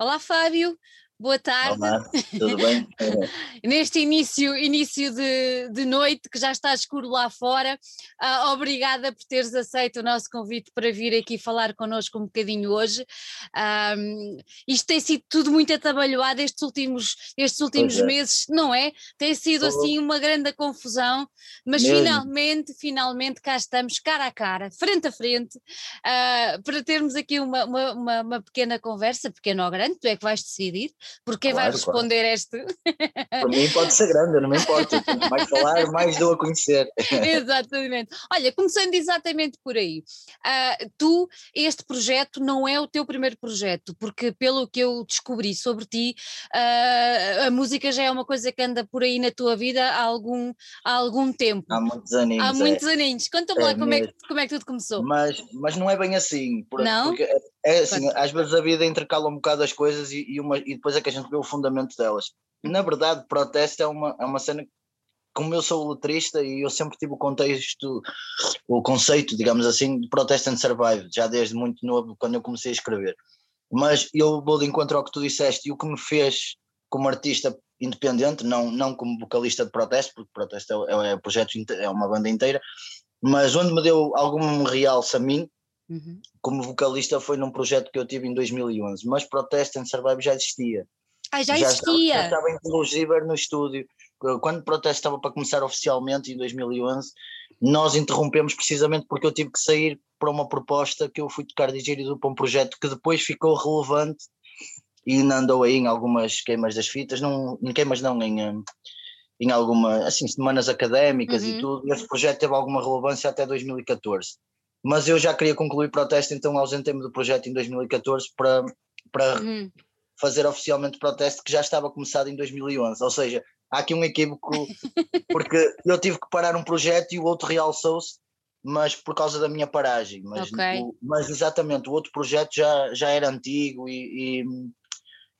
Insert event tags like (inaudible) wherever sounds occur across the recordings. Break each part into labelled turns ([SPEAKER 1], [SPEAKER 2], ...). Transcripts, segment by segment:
[SPEAKER 1] Olá, Fábio. Boa tarde.
[SPEAKER 2] Olá, tudo bem? (laughs)
[SPEAKER 1] Neste início, início de, de, noite, que já está escuro lá fora, uh, obrigada por teres aceito o nosso convite para vir aqui falar connosco um bocadinho hoje. Um, isto tem sido tudo muito atabalhoado estes últimos, estes últimos é. meses, não é? Tem sido assim uma grande confusão, mas Mesmo. finalmente, finalmente cá estamos, cara a cara, frente a frente, uh, para termos aqui uma, uma, uma, uma pequena conversa, pequena ou grande, tu é que vais decidir porque claro, vai responder claro. este?
[SPEAKER 2] Para mim pode ser grande, não me importa. Mais falar, mais dou a conhecer.
[SPEAKER 1] exatamente. Olha, começando exatamente por aí. Uh, tu, este projeto não é o teu primeiro projeto, porque pelo que eu descobri sobre ti, uh, a música já é uma coisa que anda por aí na tua vida há algum, há algum tempo.
[SPEAKER 2] Há muitos aninhos.
[SPEAKER 1] Há muitos é. aninhos. Conta-me é lá como é, que, como é que tudo começou.
[SPEAKER 2] Mas, mas não é bem assim. Por, não? Porque é assim, às vezes a vida intercala um bocado as coisas e, e, uma, e depois é que a gente vê o fundamento delas. Na verdade, protesto é uma, é uma cena como eu sou letrista e eu sempre tive o contexto, o conceito, digamos assim, de protest and survive, já desde muito novo, quando eu comecei a escrever. Mas eu vou de encontro ao que tu disseste e o que me fez como artista independente, não, não como vocalista de protesto, porque protesto é, é, projeto, é uma banda inteira, mas onde me deu algum realce a mim, uhum. como vocalista, foi num projeto que eu tive em 2011, mas Protest and Survive já existia.
[SPEAKER 1] Ah, já, já existia.
[SPEAKER 2] Já estava inclusive no estúdio. Quando o protesto estava para começar oficialmente em 2011, nós interrompemos precisamente porque eu tive que sair para uma proposta que eu fui tocar dirigido para um projeto que depois ficou relevante e ainda andou aí em algumas queimas das fitas, não, em queimas não, em, em algumas assim, semanas académicas uhum. e tudo. E esse projeto teve alguma relevância até 2014. Mas eu já queria concluir o protesto, então ausentei-me do projeto em 2014 para, para uhum fazer oficialmente o protesto que já estava começado em 2011. Ou seja, há aqui um equívoco, (laughs) porque eu tive que parar um projeto e o outro realçou-se, mas por causa da minha paragem. Mas, okay. o, mas exatamente, o outro projeto já, já era antigo e, e,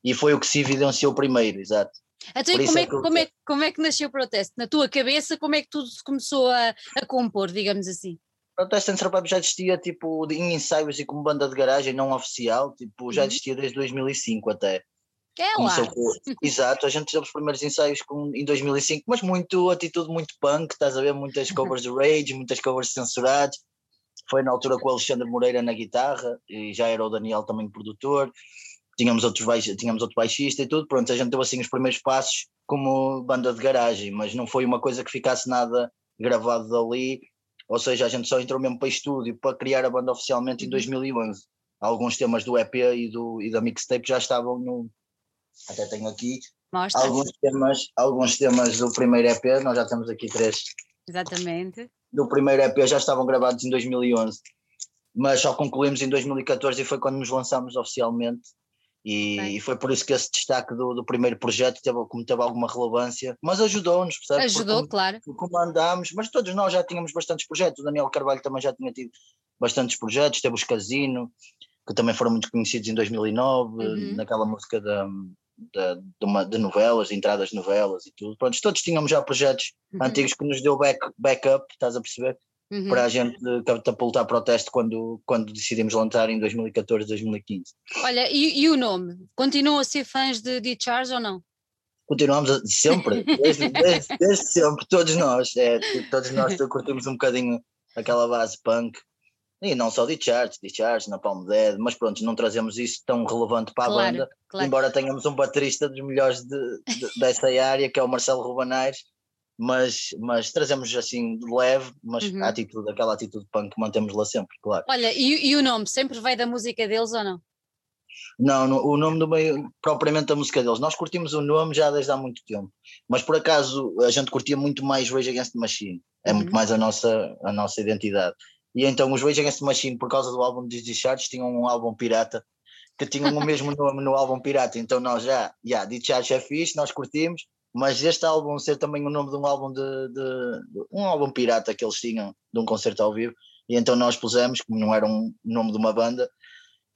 [SPEAKER 2] e foi o que se evidenciou primeiro, exato.
[SPEAKER 1] Então, como é, é, que, como, é, como é que nasceu o protesto? Na tua cabeça, como é que tudo se começou a, a compor, digamos assim?
[SPEAKER 2] Protest and Survive já existia tipo em ensaios e como banda de garagem não oficial, tipo, já uhum. existia desde 2005 até.
[SPEAKER 1] É Começou lá. Com, (laughs)
[SPEAKER 2] exato, a gente fez os primeiros ensaios com, em 2005, mas muito atitude muito punk, estás a ver? Muitas covers de Rage, muitas covers censuradas. Foi na altura com o Alexandre Moreira na guitarra e já era o Daniel também produtor. Tínhamos, outros baix, tínhamos outro baixista e tudo. Pronto, a gente deu assim os primeiros passos como banda de garagem, mas não foi uma coisa que ficasse nada gravado dali ou seja, a gente só entrou mesmo para estúdio para criar a banda oficialmente em 2011. Uhum. Alguns temas do EP e, do, e da mixtape já estavam no. Até tenho aqui.
[SPEAKER 1] Mostra.
[SPEAKER 2] Alguns temas, alguns temas do primeiro EP, nós já temos aqui três.
[SPEAKER 1] Exatamente.
[SPEAKER 2] Do primeiro EP já estavam gravados em 2011, mas só concluímos em 2014 e foi quando nos lançámos oficialmente e, okay. e, foi por isso que esse destaque do, do primeiro projeto teve, como teve alguma relevância, mas ajudou-nos,
[SPEAKER 1] percebe? Ajudou,
[SPEAKER 2] Porque,
[SPEAKER 1] claro.
[SPEAKER 2] Como andámos, mas todos nós já tínhamos bastantes projetos. O Daniel Carvalho também já tinha tido bastantes projetos, teve os Casino, que também foram muito conhecidos em 2009, uhum. naquela música da, da, de, uma, de, novelas, de entradas de novelas e tudo. Pronto, todos tínhamos já projetos uhum. antigos que nos deu back, backup, estás a perceber? Uhum. para a gente catapultar para o teste quando, quando decidimos lançar em 2014, 2015.
[SPEAKER 1] Olha, e, e o nome? Continuam a ser fãs de, de Charles ou não?
[SPEAKER 2] Continuamos a, sempre, (laughs) desde, desde, desde, sempre, todos nós, é, todos nós curtimos um bocadinho aquela base punk, e não só de Charles, de Charles, na Palm Dead, mas pronto, não trazemos isso tão relevante para a claro, banda, claro. embora tenhamos um baterista dos melhores de, de, dessa área, que é o Marcelo Rubanais, mas, mas trazemos assim de leve, mas uhum. a atitude, aquela atitude punk mantemos lá sempre, claro.
[SPEAKER 1] Olha, e, e, o nome sempre vai da música deles ou não?
[SPEAKER 2] Não, no, o nome do meio, propriamente da música deles. Nós curtimos o nome já desde há muito tempo, mas por acaso a gente curtia muito mais Rage Against the Machine, é uhum. muito mais a nossa, a nossa identidade. E então os Rage Against the Machine, por causa do álbum de Discharge, tinham um álbum pirata que tinham o mesmo (laughs) nome no álbum pirata, então nós já, já, yeah, Discharge é fixe, nós curtimos, mas este álbum ser também o nome de um álbum de, de, de, um álbum pirata que eles tinham de um concerto ao vivo. E então nós pusemos como não era um nome de uma banda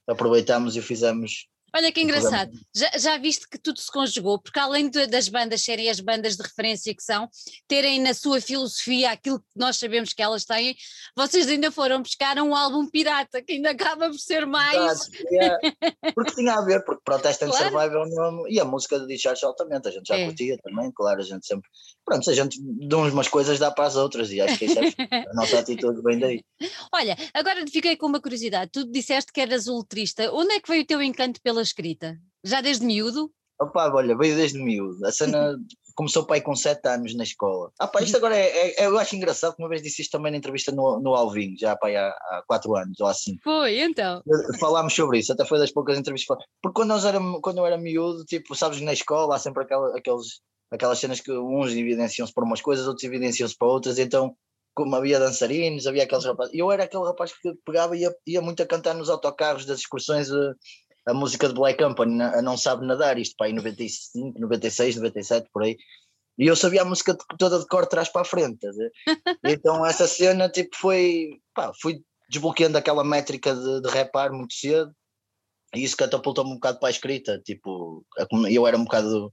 [SPEAKER 2] aproveitámos e fizemos
[SPEAKER 1] Olha que engraçado, já, já viste que tudo se conjugou, porque além de, das bandas serem as bandas de referência que são, terem na sua filosofia aquilo que nós sabemos que elas têm, vocês ainda foram buscar um álbum pirata, que ainda acaba por ser mais.
[SPEAKER 2] é. Porque tinha a ver, porque Protest and claro. Survival e a música de Discharge altamente, a gente já é. curtia também, claro, a gente sempre. Pronto, a gente de umas coisas dá para as outras e acho que isso é (laughs) a nossa atitude vem daí.
[SPEAKER 1] Olha, agora fiquei com uma curiosidade, tu disseste que eras ultrista, onde é que veio o teu encanto pela escrita? Já desde miúdo?
[SPEAKER 2] Opa, olha, veio desde miúdo. A cena (laughs) começou pai com 7 anos na escola. Ah, pá, isto agora é, é, é, eu acho engraçado, uma vez disse isto também na entrevista no, no Alvin, já pá, há 4 anos ou assim.
[SPEAKER 1] Foi, então.
[SPEAKER 2] Falámos sobre isso, até foi das poucas entrevistas. Porque quando, nós era, quando eu era miúdo, tipo, sabes, na escola há sempre aquela, aqueles, aquelas cenas que uns evidenciam-se para umas coisas, outros evidenciam-se para outras, então como havia dançarinos, havia aqueles rapazes. Eu era aquele rapaz que pegava e ia, ia muito a cantar nos autocarros das excursões a, música de Black Company, a Não Sabe Nadar, isto para aí 95, 96, 97, por aí. E eu sabia a música toda de cor de trás para a frente. (laughs) então essa cena tipo foi, pá, fui desbloqueando aquela métrica de, de rapar muito cedo e isso catapultou-me um bocado para a escrita, tipo, eu era um bocado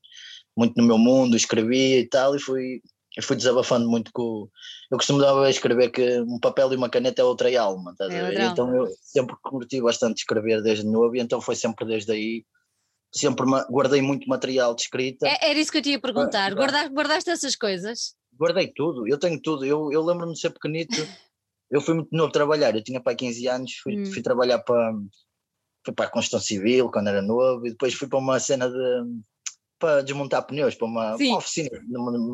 [SPEAKER 2] muito no meu mundo, escrevia e tal, e fui, eu fui desabafando muito com. Eu costumava escrever que um papel e uma caneta é outra alma, estás é a ver? Então eu sempre curti bastante escrever desde novo, e então foi sempre desde aí. Sempre guardei muito material de escrita.
[SPEAKER 1] É, era isso que eu te ia perguntar. Ah, guardaste, guardaste essas coisas?
[SPEAKER 2] Guardei tudo, eu tenho tudo. Eu, eu lembro-me de ser pequenito. (laughs) eu fui muito novo trabalhar, eu tinha pai 15 anos, fui, hum. fui trabalhar para, fui para a construção civil quando era novo, e depois fui para uma cena de para desmontar pneus, para uma, uma oficina,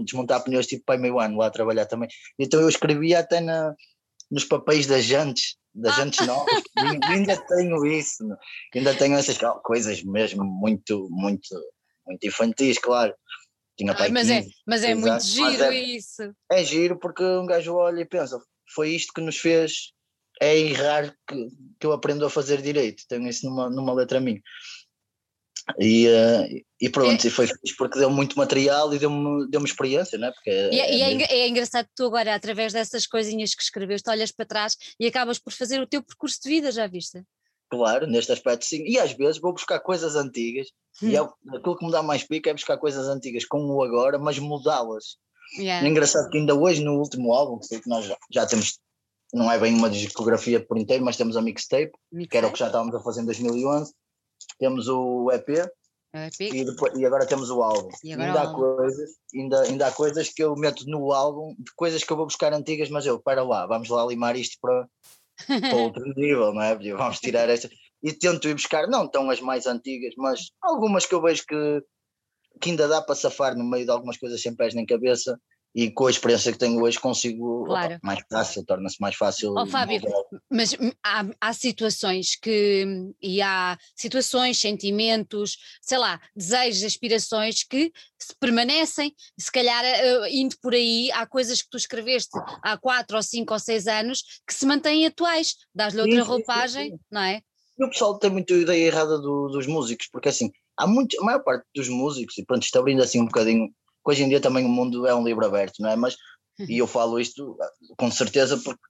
[SPEAKER 2] desmontar pneus tipo para meio ano lá a trabalhar também. Então eu escrevia até na, nos papéis das jantes, das ah. jantes novas, (laughs) ainda tenho isso, ainda tenho essas coisas mesmo muito, muito, muito infantis, claro.
[SPEAKER 1] Tinha ah, mas, 15, é, mas é muito giro é, isso.
[SPEAKER 2] É giro porque um gajo olha e pensa, foi isto que nos fez, é errar que, que eu aprendo a fazer direito, tenho isso numa, numa letra minha. E, uh, e pronto, é. e foi fixe porque deu muito material e deu-me deu experiência, né? Porque
[SPEAKER 1] é, e, é, e é, é, engraçado que tu agora, através dessas coisinhas que escreveste, olhas para trás e acabas por fazer o teu percurso de vida, já viste?
[SPEAKER 2] Claro, neste aspecto sim. E às vezes vou buscar coisas antigas hum. e é, aquilo que me dá mais pico é buscar coisas antigas com o agora, mas mudá-las. Yeah. É engraçado que ainda hoje no último álbum, que sei que nós já, já temos, não é bem uma discografia por inteiro, mas temos a mixtape, mixtape, que era o que já estávamos a fazer em 2011 temos o EP, EP. E, depois, e, agora temos o álbum. ainda, há coisas, ainda, ainda há coisas que eu meto no álbum, de coisas que eu vou buscar antigas, mas eu, para lá, vamos lá limar isto para, para (laughs) outro nível, não é? Vamos tirar esta. E tento ir buscar, não tão as mais antigas, mas algumas que eu vejo que, que ainda dá para safar no meio de algumas coisas sem pés nem cabeça e com a experiência que tenho hoje consigo claro. opa, mais fácil, torna-se mais fácil.
[SPEAKER 1] Oh, Fábio, mas há, há, situações que e há situações, sentimentos, sei lá, desejos, aspirações que se permanecem, se calhar uh, indo por aí, há coisas que tu escreveste há quatro ou cinco ou seis anos que se mantêm atuais, dás-lhe outra sim, roupagem, sim, sim. não é?
[SPEAKER 2] E o pessoal tem muito ideia errada do, dos músicos, porque assim, há muito, a maior parte dos músicos, e pronto, está abrindo assim um bocadinho hoje em dia também o mundo é um livro aberto, não é? Mas, e eu falo isto com certeza porque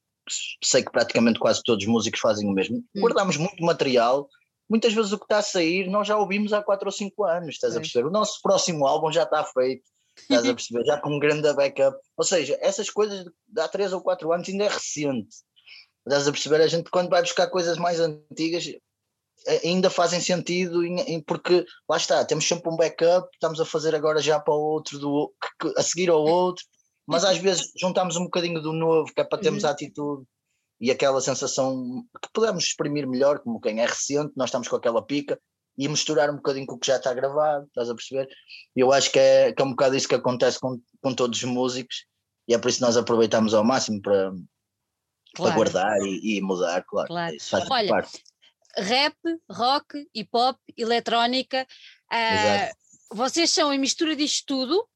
[SPEAKER 2] sei que praticamente quase todos os músicos fazem o mesmo. Hum. Guardamos muito material, muitas vezes o que está a sair nós já ouvimos há 4 ou 5 anos, estás a perceber? O nosso próximo álbum já está feito, estás a (laughs) perceber? Já com um grande backup. Ou seja, essas coisas de há 3 ou 4 anos ainda é recente. Estás a perceber? A gente quando vai buscar coisas mais antigas ainda fazem sentido porque lá está, temos sempre um backup, estamos a fazer agora já para o outro, do, a seguir ao outro, mas às vezes juntamos um bocadinho do novo, que é para termos uhum. a atitude e aquela sensação que podemos exprimir melhor, como quem é recente, nós estamos com aquela pica, e misturar um bocadinho com o que já está gravado, estás a perceber? Eu acho que é, que é um bocado isso que acontece com, com todos os músicos, e é por isso que nós aproveitamos ao máximo para, claro. para guardar e, e, mudar, claro. claro.
[SPEAKER 1] Olha, parte rap, rock, hip hop, eletrónica. Uh, vocês são em mistura disto tudo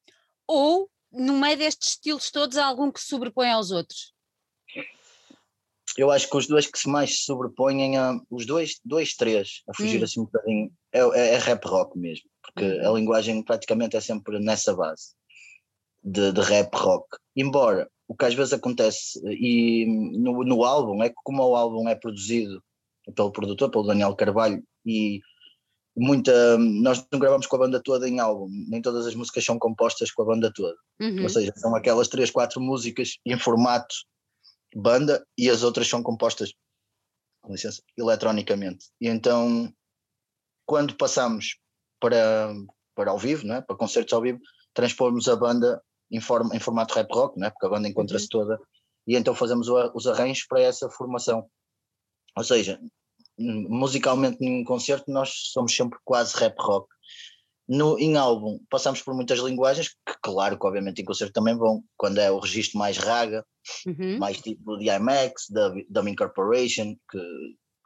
[SPEAKER 1] ou no meio destes estilos todos há algum que se sobrepõe aos outros?
[SPEAKER 2] Eu acho que os dois que se mais se sobrepõem, a, os dois, dois, três, a fugir hum. assim um bocadinho, é, é, é, rap rock mesmo, porque hum. a linguagem praticamente é sempre nessa base de, de rap rock. Embora o que às vezes acontece e no, no álbum é que como o álbum é produzido pelo produtor, pelo Daniel Carvalho, e muita. Nós não gravamos com a banda toda em álbum, nem todas as músicas são compostas com a banda toda.
[SPEAKER 1] Uhum.
[SPEAKER 2] Ou seja, são aquelas três, quatro músicas em formato banda e as outras são compostas, com licença, eletronicamente. E então, quando passamos para, para ao vivo, não é? para concertos ao vivo, transpomos a banda em, forma, em formato rap rock, não é? porque a banda encontra-se
[SPEAKER 1] Uhum.
[SPEAKER 2] toda, e então fazemos o- os arranjos para essa formação. Ou seja, musicalmente num concerto nós somos sempre quase rap rock. No, em álbum passamos por muitas linguagens, que claro que obviamente em concerto também vão, quando é o registro mais raga,
[SPEAKER 1] Uhum.
[SPEAKER 2] mais tipo de IMAX, da Dummy Corporation, que,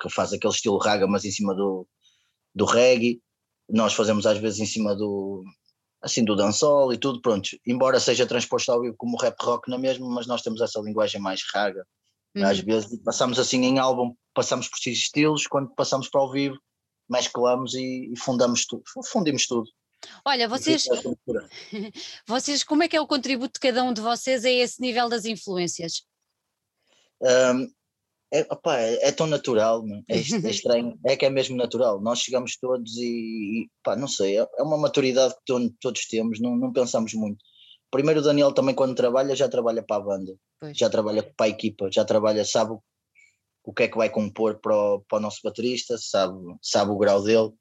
[SPEAKER 2] que faz aquele estilo raga, mas em cima do, do reggae. Nós fazemos às vezes em cima do assim do dancehall e tudo, pronto. Embora seja transposto ao vivo como rap rock na mesma, mas nós temos essa linguagem mais raga. Às
[SPEAKER 1] Uhum.
[SPEAKER 2] vezes passamos assim em álbum, passamos por X estilos, quando passamos para o vivo, mesclamos e, e fundamos tudo, fundimos tudo.
[SPEAKER 1] Olha, vocês,
[SPEAKER 2] mistura. (laughs)
[SPEAKER 1] vocês, como é que é o contributo de cada um de vocês a esse nível das influências?
[SPEAKER 2] Um, é, opá, é, é tão natural, é, est- é (laughs) estranho, é que é mesmo natural. Nós chegamos todos e, e pá, não sei, é, é uma maturidade que to- todos temos, não, não pensamos muito. Primeiro, o Daniel também, quando trabalha, já trabalha para a banda,
[SPEAKER 1] Pois.
[SPEAKER 2] já trabalha para a equipa, já trabalha, sabe o- que é que vai compor para o, para o nosso baterista, sabe, sabe o grau dele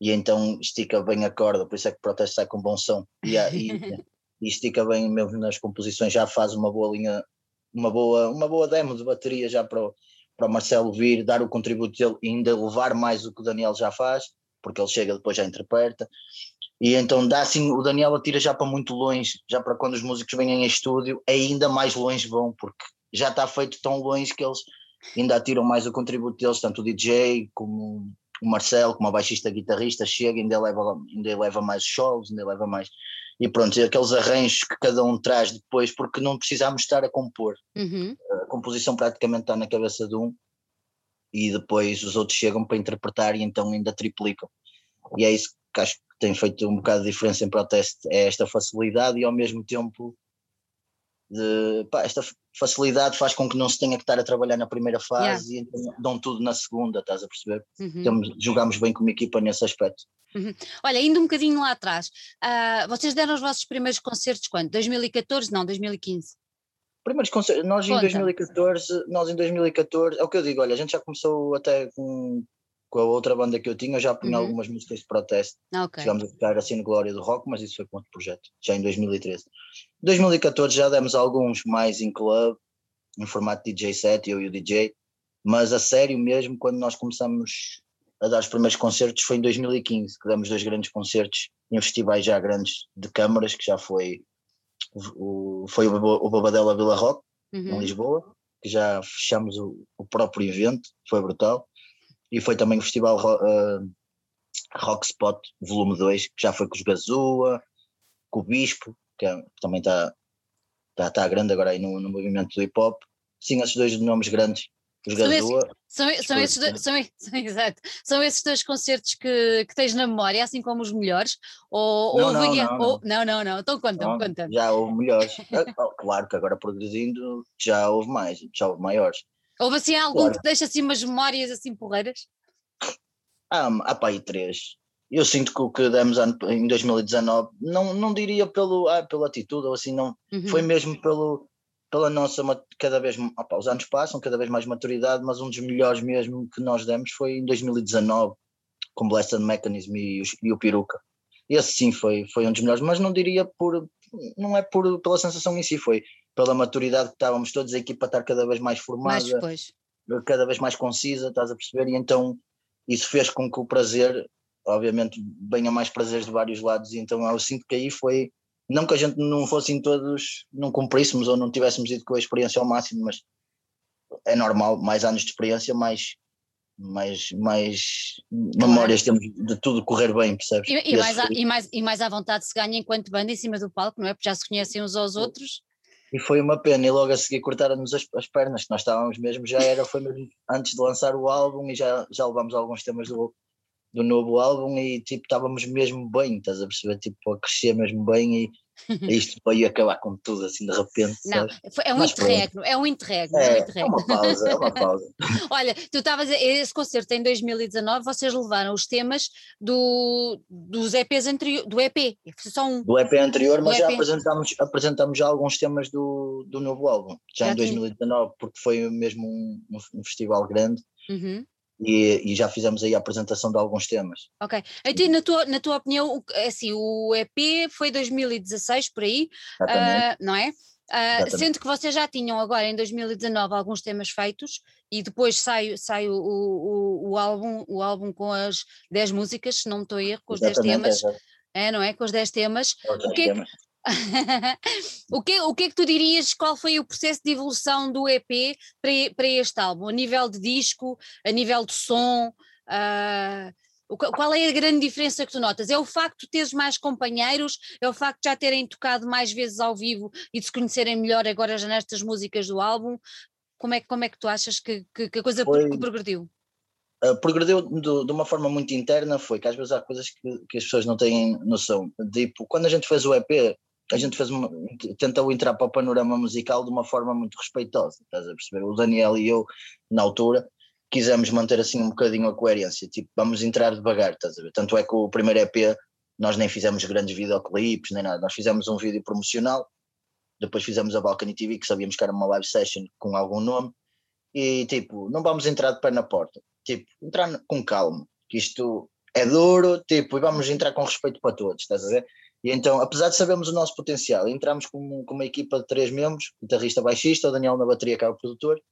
[SPEAKER 2] e então estica bem a corda, por isso é que o protesto sai com bom som e, e, (laughs) e estica bem mesmo nas composições, já faz uma boa linha, uma boa, uma boa demo de bateria já para o, para o Marcelo vir, dar o contributo dele e ainda levar mais o que o Daniel já faz, porque ele chega depois já interpreta. E então dá assim, o Daniel atira já para muito longe, já para quando os músicos vêm em estúdio, ainda mais longe vão, porque já está feito tão longe que eles ainda atiram mais o contributo deles, tanto o DJ como o Marcelo, como a baixista guitarrista, chega, ainda leva, ainda leva mais solos, ainda leva mais. E pronto, e aqueles arranjos que cada um traz depois, porque não precisamos estar a compor
[SPEAKER 1] Uhum.
[SPEAKER 2] a composição praticamente está na cabeça de um e depois os outros chegam para interpretar e então ainda triplicam. E é isso que acho tem feito um bocado de diferença em protesto, é esta facilidade e ao mesmo tempo de, pá, esta facilidade faz com que não se tenha que estar a trabalhar na primeira fase e então dão tudo na segunda, estás a perceber?
[SPEAKER 1] Uhum.
[SPEAKER 2] Temos, jogamos bem como equipa nesse aspecto.
[SPEAKER 1] Olha, indo um bocadinho lá atrás, ah, vocês deram os vossos primeiros concertos quando? 2014? Não, 2015.
[SPEAKER 2] Primeiros concertos, nós em
[SPEAKER 1] Conta.
[SPEAKER 2] 2014, nós em 2014, é o que eu digo, olha, a gente já começou até com, com a outra banda que eu tinha, eu já punha
[SPEAKER 1] Uhum.
[SPEAKER 2] algumas músicas de protesto.
[SPEAKER 1] Ah, ok.
[SPEAKER 2] Chegámos a ficar assim no Glória do Rock, mas isso foi com outro projeto, já em 2013. 2014 já demos alguns mais em club, em formato DJ set, eu e o DJ, mas a sério mesmo, quando nós começamos a dar os primeiros concertos, foi em 2015, que demos dois grandes concertos em festivais já grandes de câmaras, que já foi o, foi o, Babadela Vila Rock, em
[SPEAKER 1] Uhum.
[SPEAKER 2] Lisboa, que já fechamos o, o próprio evento, foi brutal. E foi também o Festival Ro- eh, Rock Spot Volume 2, que já foi com os Gazua, com o Bispo, que, é- também está tá, tá grande agora aí no, no movimento do hip hop. Sim, esses dois nomes grandes, os
[SPEAKER 1] São esses-
[SPEAKER 2] Gazua.
[SPEAKER 1] São, são, esses dois, são, (laughs) são- exato, são esses dois concertos que, que tens na memória, assim como os melhores? Ou,
[SPEAKER 2] Não,
[SPEAKER 1] ou
[SPEAKER 2] não, não,
[SPEAKER 1] ou- não, não, não. Então conta-me,
[SPEAKER 2] Não,
[SPEAKER 1] conta-me.
[SPEAKER 2] já houve melhores. Eh, (laughs) oh, claro que agora progredindo já houve mais, já houve maiores.
[SPEAKER 1] Houve assim algum
[SPEAKER 2] Claro.
[SPEAKER 1] que deixa assim umas memórias assim porreiras?
[SPEAKER 2] Ah, há pá aí três. Eu sinto que o que demos em 2019, não, não diria pelo, ah, pela atitude ou assim, não,
[SPEAKER 1] Uhum.
[SPEAKER 2] foi mesmo pelo, pela nossa, cada vez, ah pá, os anos passam, cada vez mais maturidade, mas um dos melhores mesmo que nós demos foi em 2019, com Blessed Mechanism e, e o Peruca. Esse sim foi, foi um dos melhores, mas não diria por, não é por, pela sensação em si, foi pela maturidade que estávamos todos, a equipa estar cada vez mais formada,
[SPEAKER 1] Mais
[SPEAKER 2] cada vez mais concisa, estás a perceber? E então isso fez com que o prazer, obviamente, venha mais prazeres de vários lados. E então eu sinto que aí foi, não que a gente não fossem todos, não cumpríssemos ou não tivéssemos ido com a experiência ao máximo, mas é normal, mais anos de experiência, mais. Mais, mais memórias temos de tudo correr bem, percebes?
[SPEAKER 1] E, e mais, à-
[SPEAKER 2] foi-
[SPEAKER 1] e, mais, e mais à vontade se ganha enquanto banda em cima do palco, não é? Porque já se conhecem uns aos outros.
[SPEAKER 2] E foi uma pena, e logo a seguir cortaram-nos as, as pernas, que nós estávamos mesmo, já era, foi mesmo antes de lançar o álbum e já, já levámos alguns temas do, do novo álbum e tipo, estávamos mesmo bem, estás a perceber? Tipo, a crescer mesmo bem e, Isto veio acabar com tudo assim de repente.
[SPEAKER 1] Não, é um interregno, é um interregno. É,
[SPEAKER 2] é, é, uma pausa, é uma pausa. (laughs)
[SPEAKER 1] Olha, tu estavas, esse concerto em 2019, vocês levaram os temas do, dos EPs anterior, do EP, só um.
[SPEAKER 2] Do EP anterior, mas já EP. apresentámos, apresentámos já alguns temas do, do novo álbum, já, já em 2019, porque foi mesmo um, um festival grande. Uhum e, e, já fizemos aí a apresentação de alguns temas.
[SPEAKER 1] Ok. Então, na tua, na tua opinião, assim, o EP foi 2016 por aí, uh, não é? Uh, sendo que vocês já tinham agora em 2019 alguns temas feitos e depois sai, sai o, o, o, álbum, o álbum com as 10 músicas, se não me estou a erro, com os 10 temas. É, não é? Com os 10 temas. O que, é que, (laughs) o, que, o que é que tu dirias? Qual foi o processo de evolução do EP para, para este álbum? A nível de disco, a nível de som? Uh, qual é a grande diferença que tu notas? É o facto de teres mais companheiros? É o facto de já terem tocado mais vezes ao vivo e de se conhecerem melhor agora já nestas músicas do álbum? Como é, como é que tu achas que, que, que a coisa foi, progrediu?
[SPEAKER 2] Uh, progrediu de, de, uma forma muito interna, foi que às vezes há coisas que, que as pessoas não têm noção. Tipo, quando a gente fez o EP, a gente fez uma, tentou entrar para o panorama musical de uma forma muito respeitosa, estás a perceber? O Daniel e eu, na altura, quisemos manter assim um bocadinho a coerência, tipo, vamos entrar devagar, estás a ver? Tanto é que o primeiro EP nós nem fizemos grandes videoclipes, nem nada, nós fizemos um vídeo promocional, depois fizemos a Balcony TV, que sabíamos que era uma live session com algum nome, e tipo, não vamos entrar de pé na porta, tipo, entrar com calma, que isto é duro, tipo, e vamos entrar com respeito para todos, estás a ver? E então, apesar de sabermos o nosso potencial, entramos com, com uma equipa de três membros, guitarrista baixista, o Daniel na bateria, que é o produtor,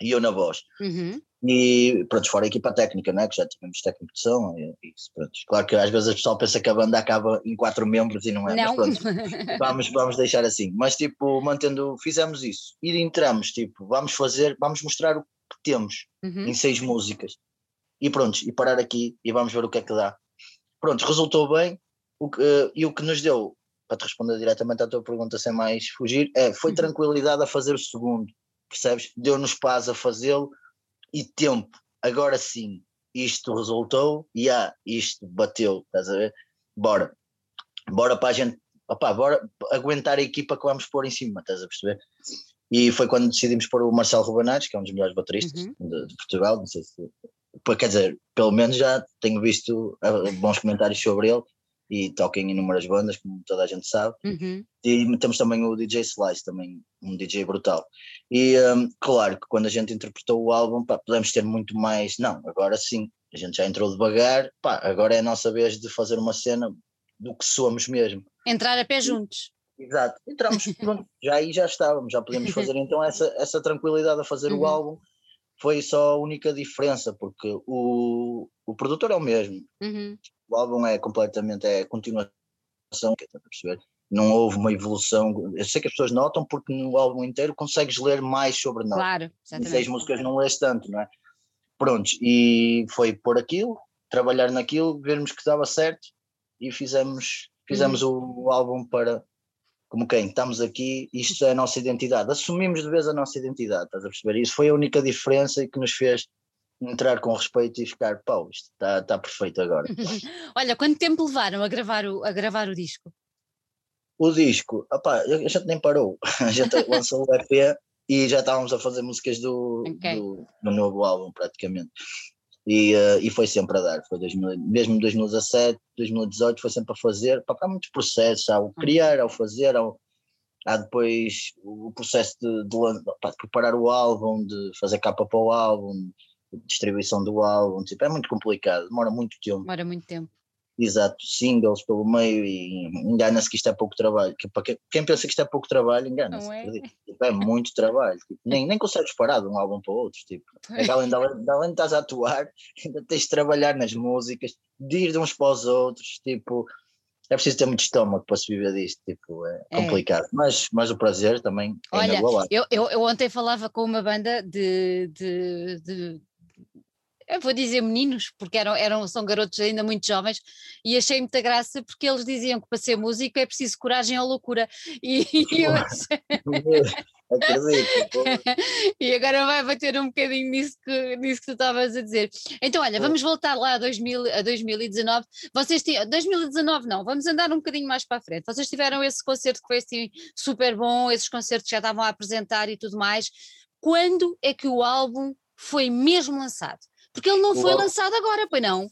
[SPEAKER 2] e eu na voz. Uhum. E pronto, fora a equipa técnica, né? que já tínhamos técnico de som, e, isso, pronto. Claro que às vezes o pessoal pensa que a banda acaba em quatro membros e não é, não. mas pronto, (laughs) vamos, vamos deixar assim. Mas tipo, mantendo, fizemos isso e entramos, tipo, vamos fazer, vamos mostrar o que temos uhum. em seis músicas e pronto, e parar aqui e vamos ver o que é que dá. Pronto, resultou bem, o que, uh, e o que nos deu, para te responder diretamente à tua pergunta sem mais fugir, é foi uhum. tranquilidade a fazer o segundo, percebes? Deu-nos paz a fazê-lo e tempo. Agora sim, isto resultou e ah, isto bateu, estás a ver? Bora, bora para a gente, opá, bora aguentar a equipa que vamos pôr em cima, estás a perceber? E foi quando decidimos pôr o Marcelo Rubanates, que é um dos melhores bateristas uhum. de, de, Portugal, não sei se. Quer dizer, pelo menos já tenho visto ah, bons comentários sobre ele e toca em inúmeras bandas, como toda a gente sabe. Uhum. E temos também o DJ Slice, também um DJ brutal. E um, claro que quando a gente interpretou o álbum, pá, podemos ter muito mais. Não, agora sim, a gente já entrou devagar, pá, agora é a nossa vez de fazer uma cena do que somos mesmo.
[SPEAKER 1] Entrar a pé juntos.
[SPEAKER 2] Exato, entramos, pronto, (laughs) já aí já estávamos, já podíamos fazer então essa, essa tranquilidade a fazer uhum. o álbum foi só a única diferença, porque o, o produtor é o mesmo, uhum o álbum é completamente é continuação, a perceber? Não houve uma evolução. Eu sei que as pessoas notam porque no álbum inteiro consegues ler mais sobre nós.
[SPEAKER 1] Claro,
[SPEAKER 2] exatamente. Em seis músicas não lês tanto, não é? Prontos, e foi por aquilo, trabalhar naquilo, vermos que dava certo e fizemos, fizemos uhum. o álbum para como quem estamos aqui, isto é a nossa identidade. Assumimos de vez a nossa identidade, estás a perceber? Isso foi a única diferença que nos fez entrar com respeito e ficar, pau, isto está tá perfeito agora. (laughs)
[SPEAKER 1] Olha, quanto tempo levaram a gravar o, a gravar o disco?
[SPEAKER 2] O disco, opá, a gente nem parou, (laughs) a gente lançou o EP e já estávamos a fazer músicas do, okay. do, do, novo álbum praticamente. E, uh, e foi sempre a dar, foi 2000, mesmo 2017, 2018 foi sempre a fazer, pá, há muitos processos, ao uhum. criar, ao fazer, ao, há depois o processo de, de, de, preparar o álbum, de fazer capa para o álbum, distribuição do álbum, tipo, é muito complicado, demora muito tempo.
[SPEAKER 1] Demora muito tempo.
[SPEAKER 2] Exato, singles pelo meio e engana-se que isto é pouco trabalho. Que, para quem pensa que isto é pouco trabalho, engana-se. É? Tipo, é muito trabalho. Tipo, nem, nem consegues parar de um álbum para o outro. Tipo, além, de, além, de, além de estás a atuar, ainda tens de trabalhar nas músicas, de ir de uns para os outros. Tipo, é preciso ter muito estômago para se viver disto, tipo, é, é. complicado, mas, mas o prazer também é
[SPEAKER 1] Olha, eu, eu, eu, ontem falava com uma banda de, de, de eu vou dizer meninos, porque eram, eram, são garotos ainda muito jovens, e achei muita graça porque eles diziam que para ser músico é preciso coragem ou loucura. E, e (laughs) eu (laughs) (laughs) e agora vai bater um bocadinho nisso que, nisso que tu estavas a dizer. Então, olha, vamos voltar lá a, 2000, a 2019. Vocês tinham, 2019 não, vamos andar um bocadinho mais para a frente. Vocês tiveram esse concerto que foi assim super bom, esses concertos já estavam a apresentar e tudo mais. Quando é que o álbum foi mesmo lançado? Porque ele não o foi álbum... lançado agora, pois não?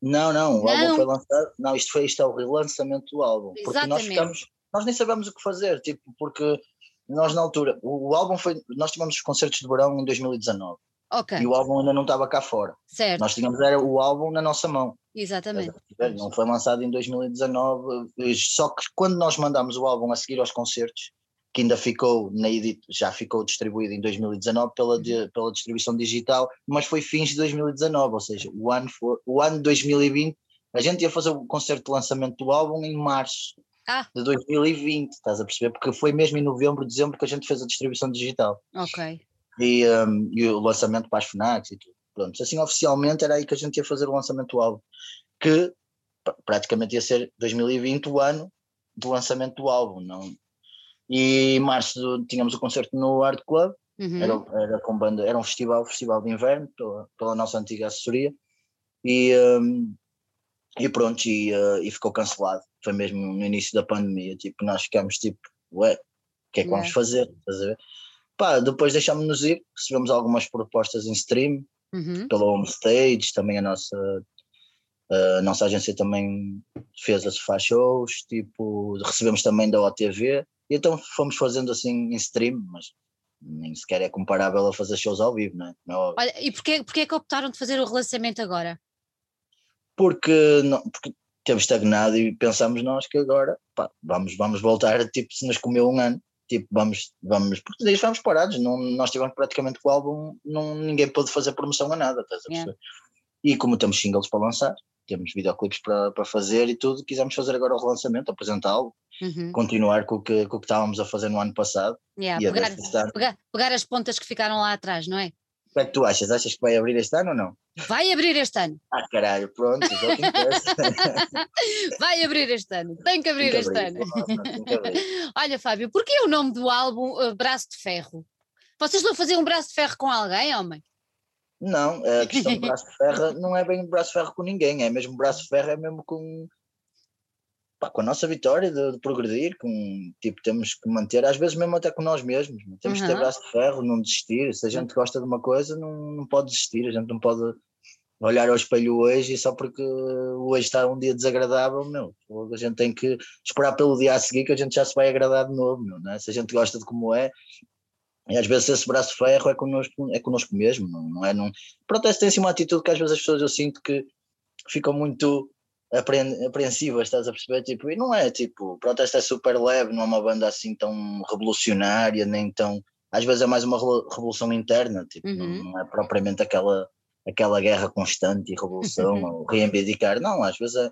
[SPEAKER 2] Não, não, o não. álbum foi lançado. Não, isto foi isto é o relançamento do álbum. Exatamente. Porque nós ficamos, nós nem sabemos o que fazer, tipo, porque nós na altura, o, o, álbum foi, nós tivemos os concertos de verão em 2019. Ok. E o álbum ainda não estava cá fora. Certo. Nós tínhamos era o álbum na nossa mão.
[SPEAKER 1] Exatamente.
[SPEAKER 2] Não foi lançado em 2019, só que quando nós mandámos o álbum a seguir aos concertos, que ainda ficou na edit, já ficou distribuído em 2019 pela, de, pela distribuição digital, mas foi fins de 2019, ou seja, o ano, for, o ano 2020, a gente ia fazer o concerto de lançamento do álbum em março ah. de 2020, estás a perceber? Porque foi mesmo em novembro, dezembro que a gente fez a distribuição digital.
[SPEAKER 1] Ok.
[SPEAKER 2] E, um, e o lançamento para as FNACs e tudo. Pronto, assim oficialmente era aí que a gente ia fazer o lançamento do álbum, que praticamente ia ser 2020 o ano do lançamento do álbum, não, e em março tínhamos o concerto no Art Club, uhum. era, era, com banda, era um festival, festival de inverno, pela, pela nossa antiga assessoria, e, um, e pronto, e, uh, e, ficou cancelado. Foi mesmo no início da pandemia, tipo, nós ficámos tipo, ué, o que é que vamos fazer? Pá, depois deixámos-nos ir, recebemos algumas propostas em stream, uhum. pela Homestage, também a nossa a nossa agência também fez as faz shows, tipo, recebemos também da OTV, então fomos fazendo assim em stream, mas nem sequer é comparável a fazer shows ao vivo, não é? Não
[SPEAKER 1] é Olha, e porquê, porquê é que optaram de fazer o relançamento agora?
[SPEAKER 2] Porque, não, porque temos estagnado e pensamos nós que agora pá, vamos, vamos voltar, tipo, se nos comeu um ano, tipo, vamos, vamos, porque daí vamos parados, não, nós tivemos praticamente com o álbum, não, ninguém pôde fazer promoção a nada, estás a perceber? Yeah. E como temos singles para lançar, temos videoclipes para, para fazer e tudo, quisemos fazer agora o relançamento, apresentá-lo, uhum. continuar com o, que, com o que estávamos a fazer no ano passado.
[SPEAKER 1] Yeah, pegar, pegar, pegar, as pontas que ficaram lá atrás, não é?
[SPEAKER 2] O que é que tu achas? Achas que vai abrir este ano ou não?
[SPEAKER 1] Vai abrir este ano.
[SPEAKER 2] Ah, caralho, pronto, já que (laughs)
[SPEAKER 1] Vai abrir este ano, tem que abrir tem que este abrir. ano. (laughs) Olha, Fábio, porquê o nome do álbum uh, Braço de Ferro? Vocês vão fazer um braço de ferro com alguém, homem?
[SPEAKER 2] Não, a (laughs) questão do braço de ferro não é bem braço de ferro com ninguém, é mesmo braço de ferro, é mesmo com, pá, com a nossa vitória de, de, progredir, com, tipo, temos que manter, às vezes mesmo até com nós mesmos, temos uhum. que ter braço de ferro, não desistir, se a gente gosta de uma coisa não, não pode desistir, a gente não pode olhar ao espelho hoje e só porque hoje está um dia desagradável, meu, a gente tem que esperar pelo dia a seguir que a gente já se vai agradar de novo, meu, né? se a gente gosta de como é, e às vezes esse braço ferro é connosco, é connosco mesmo, não, não é? Não... Protesto tem assim uma atitude que às vezes as pessoas eu sinto que ficam muito apreensivas, estás a perceber? Tipo, e não é, tipo, o protesto é super leve, não é uma banda assim tão revolucionária, nem tão. Às vezes é mais uma revolução interna, tipo, uhum. não, é propriamente aquela, aquela guerra constante e revolução, (laughs) ou reivindicar, não, às vezes é,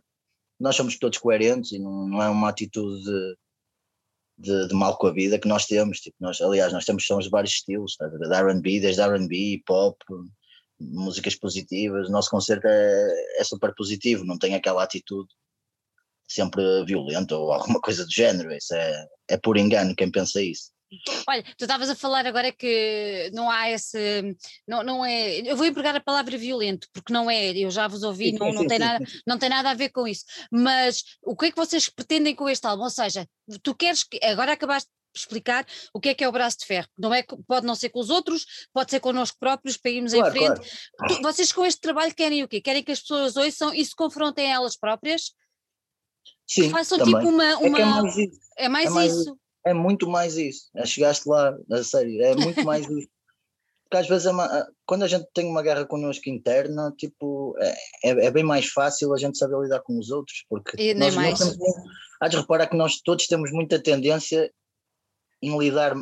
[SPEAKER 2] nós somos todos coerentes e não, não é uma atitude. De, de, de, mal com a vida que nós temos. Tipo, nós, aliás, nós temos sons de vários estilos, tá? de RB, desde RB, pop, músicas positivas. O nosso concerto é, é super positivo, não tem aquela atitude sempre violenta ou (laughs) alguma coisa do género. Isso é, é por engano quem pensa isso.
[SPEAKER 1] Olha, tu estavas a falar agora que não há esse, não, não é, eu vou empregar a palavra violento, porque não é, eu já vos ouvi, não, não, tem nada, não tem nada a ver com isso, mas o que é que vocês pretendem com este álbum? Ou seja, tu queres que, agora acabaste de explicar o que é que é o braço de ferro, não é, pode não ser com os outros, pode ser connosco próprios para irmos claro, em frente, claro. vocês com este trabalho querem o quê? Querem que as pessoas ouçam e se confrontem elas próprias?
[SPEAKER 2] Sim, que façam também. tipo
[SPEAKER 1] uma, uma... É, é mais. É mais, é mais isso
[SPEAKER 2] é muito mais isso. Chegaste lá, a sério, é muito mais isso. (laughs) Porque às vezes é uma, quando a gente tem uma guerra connosco interna, tipo, é, é, é, bem mais fácil a gente saber lidar com os outros, porque
[SPEAKER 1] e nós, mais. Nós temos,
[SPEAKER 2] há de reparar que nós todos temos muita tendência em lidar,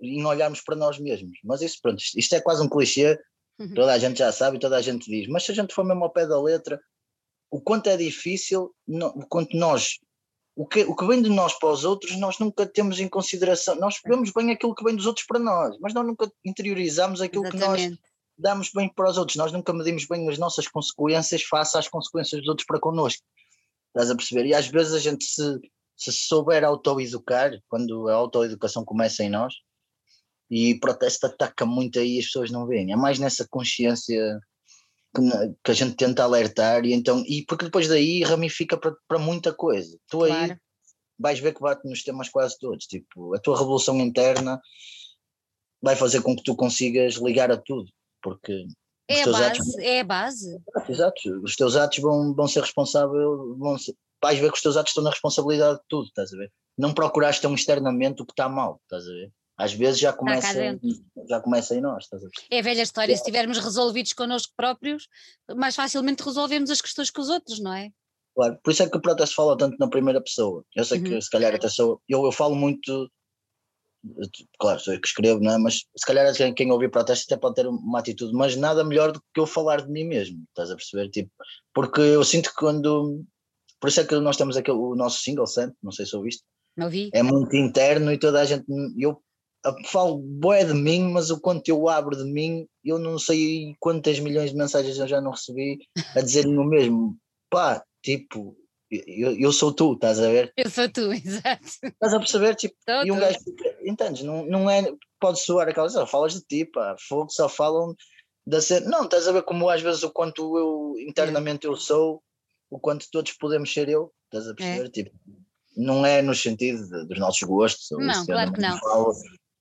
[SPEAKER 2] em olharmos para nós mesmos. Mas isso, pronto, isto é quase um clichê, uhum. toda a gente já sabe e toda a gente diz, mas se a gente for mesmo ao pé da letra, o quanto é difícil, o quanto nós o que, o que vem de nós para os outros, nós nunca temos em consideração. Nós vemos bem aquilo que vem dos outros para nós, mas nós nunca interiorizamos aquilo Exatamente. que nós damos bem para os outros. Nós nunca medimos bem as nossas consequências face às consequências dos outros para connosco. Estás a perceber? E às vezes a gente se, se souber autoeducar, quando a autoeducação começa em nós, E protesto ataca muito aí as pessoas não veem. É mais nessa consciência que, a gente tenta alertar e então e porque depois daí ramifica para muita coisa. Tu claro. aí vais ver que bate nos temas quase todos. Tipo, a tua revolução interna vai fazer com que tu consigas ligar a tudo, porque
[SPEAKER 1] é a base, atos, é a base.
[SPEAKER 2] Exato, os teus atos vão, vão ser responsáveis, vão ser, vais ver que os teus atos estão na responsabilidade de tudo, estás a ver? Não procuraste tão externamente o que está mal, estás a ver? Às vezes já começa, já começa em nós, estás a ver?
[SPEAKER 1] É a velha história, é. se estivermos resolvidos connosco próprios, mais facilmente resolvemos as questões com os outros, não é?
[SPEAKER 2] Claro, por isso é que o protesto fala tanto na primeira pessoa. Eu sei uhum. que se calhar até sou, eu, eu falo muito claro, sou eu que escrevo, não é? mas se calhar quem, quem ouvir protesto até pode ter uma atitude, mas nada melhor do que eu falar de mim mesmo, estás a perceber? Tipo, porque eu sinto que quando. Por isso é que nós temos aquele, o nosso single sempre, não sei se ouviste.
[SPEAKER 1] Não vi.
[SPEAKER 2] É muito interno e toda a gente. Eu falo boé de mim, mas o quanto eu abro de mim, eu não sei quantas milhões de mensagens eu já não recebi a dizer-me o mesmo. Pá, tipo, eu, eu sou tu, estás a ver?
[SPEAKER 1] Eu sou tu, (laughs) exato.
[SPEAKER 2] Estás a perceber? Tipo, sou e um tu. gajo entendes? Não, não é, pode soar aquela coisa, falas de ti, pá, fogo, só falam da cena. Não, estás a ver como às vezes o quanto eu internamente eu sou, o quanto todos podemos ser eu, estás a perceber? É. Tipo, não é no sentido de, dos nossos gostos.
[SPEAKER 1] Não, claro que não.
[SPEAKER 2] Falo.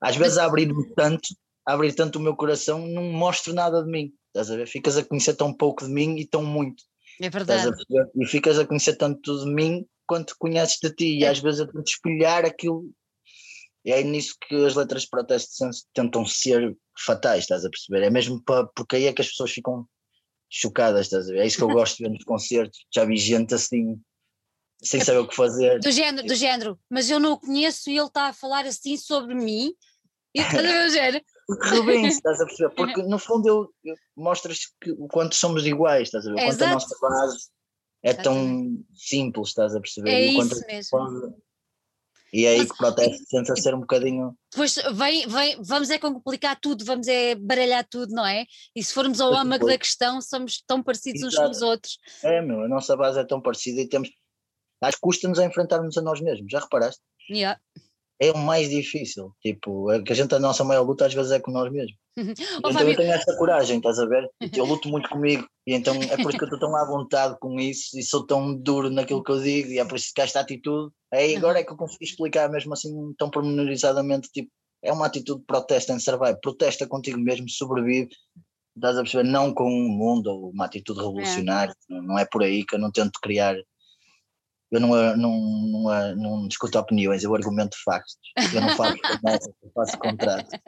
[SPEAKER 2] Às vezes abrir-me tanto, abrir tanto o meu coração, não mostro nada de mim, estás a ver? Ficas a conhecer tão pouco de mim e tão muito.
[SPEAKER 1] É verdade.
[SPEAKER 2] E ficas a conhecer tanto de mim quanto conheces de ti, e é. às vezes a te espelhar aquilo. E é nisso que as letras de protesto tentam ser fatais, estás a perceber? É mesmo para, porque aí é que as pessoas ficam chocadas, estás a ver? É isso que eu (laughs) gosto de ver nos concertos. Já vi gente assim, sem saber o que fazer.
[SPEAKER 1] Do género, do género, mas eu não o conheço e ele está a falar assim sobre mim. E estás a ver o género?
[SPEAKER 2] correu bem, (laughs) estás a perceber? Porque no fundo eu, eu mostras que o quanto somos iguais, estás a ver? O quanto a nossa base é tão simples, estás a perceber?
[SPEAKER 1] É isso mesmo.
[SPEAKER 2] E é aí Mas, que proteste tenta ser um bocadinho.
[SPEAKER 1] Pois vem, vem, vamos é complicar tudo, vamos é baralhar tudo, não é? E se formos ao âmago da questão, somos tão parecidos Exato. uns com os outros.
[SPEAKER 2] É, meu, a nossa base é tão parecida e temos. Acho que custa-nos a enfrentarmos a nós mesmos, já reparaste?
[SPEAKER 1] Yeah
[SPEAKER 2] é o mais difícil. Tipo, é que a gente, a nossa maior luta às vezes é com nós mesmos. oh, então Fábio... eu tenho essa coragem, estás a ver? Eu luto muito comigo e então é por isso que eu estou tão à vontade com isso e sou tão duro naquilo que eu digo e é por isso que esta atitude. É agora é que eu consigo explicar mesmo assim tão pormenorizadamente, tipo, é uma atitude de protesto em survive, protesta contigo mesmo, sobrevive, estás a perceber? Não com um mundo ou uma atitude revolucionária, é. não é por aí que eu não tento criar eu não, não, não, não, discuto opiniões, eu argumento factos. Eu não faço (laughs) promessas, eu faço contratos.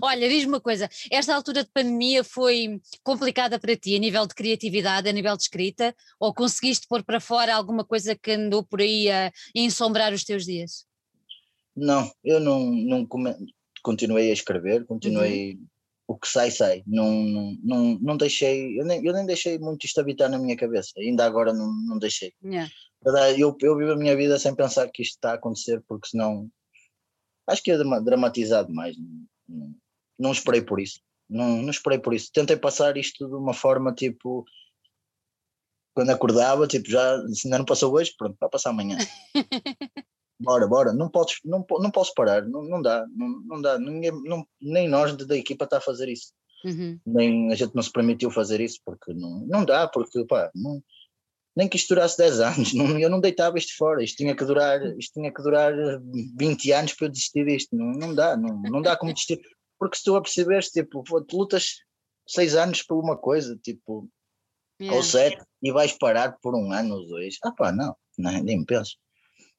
[SPEAKER 1] Olha, diz-me uma coisa: esta altura de pandemia foi complicada para ti a nível de criatividade, a nível de escrita, ou conseguiste pôr para fora alguma coisa que andou por aí a ensombrar os teus dias?
[SPEAKER 2] Não, eu não, não come... continuei a escrever, continuei. Uhum. O que sai, sai. Não, não, não, não deixei, eu nem, eu nem deixei muito isto habitar na minha cabeça, ainda agora não, não deixei.
[SPEAKER 1] Yeah.
[SPEAKER 2] Eu, eu vivo a minha vida sem pensar que isto está a acontecer, porque senão acho que é dramatizado demais. Não, não esperei por isso. Não, não esperei por isso. Tentei passar isto de uma forma tipo. Quando acordava, tipo, já se ainda não passou hoje, pronto, vai passar amanhã. (laughs) bora, bora, não, podes, não, não posso parar, não, não dá, não, não dá, ninguém, não, nem nós da equipa está a fazer isso.
[SPEAKER 1] Uhum.
[SPEAKER 2] Nem a gente não se permitiu fazer isso porque não, não dá, porque pá, não, nem que isto durasse 10 anos, não, eu não deitava isto fora, isto tinha que durar, isto tinha que durar 20 anos para eu desistir disto, não, não dá, não, não dá como desistir, porque se tu a perceberes, tipo, tu lutas 6 anos por uma coisa, tipo, yeah. ou 7, e vais parar por um ano ou dois, ah pá, não, não nem me penso.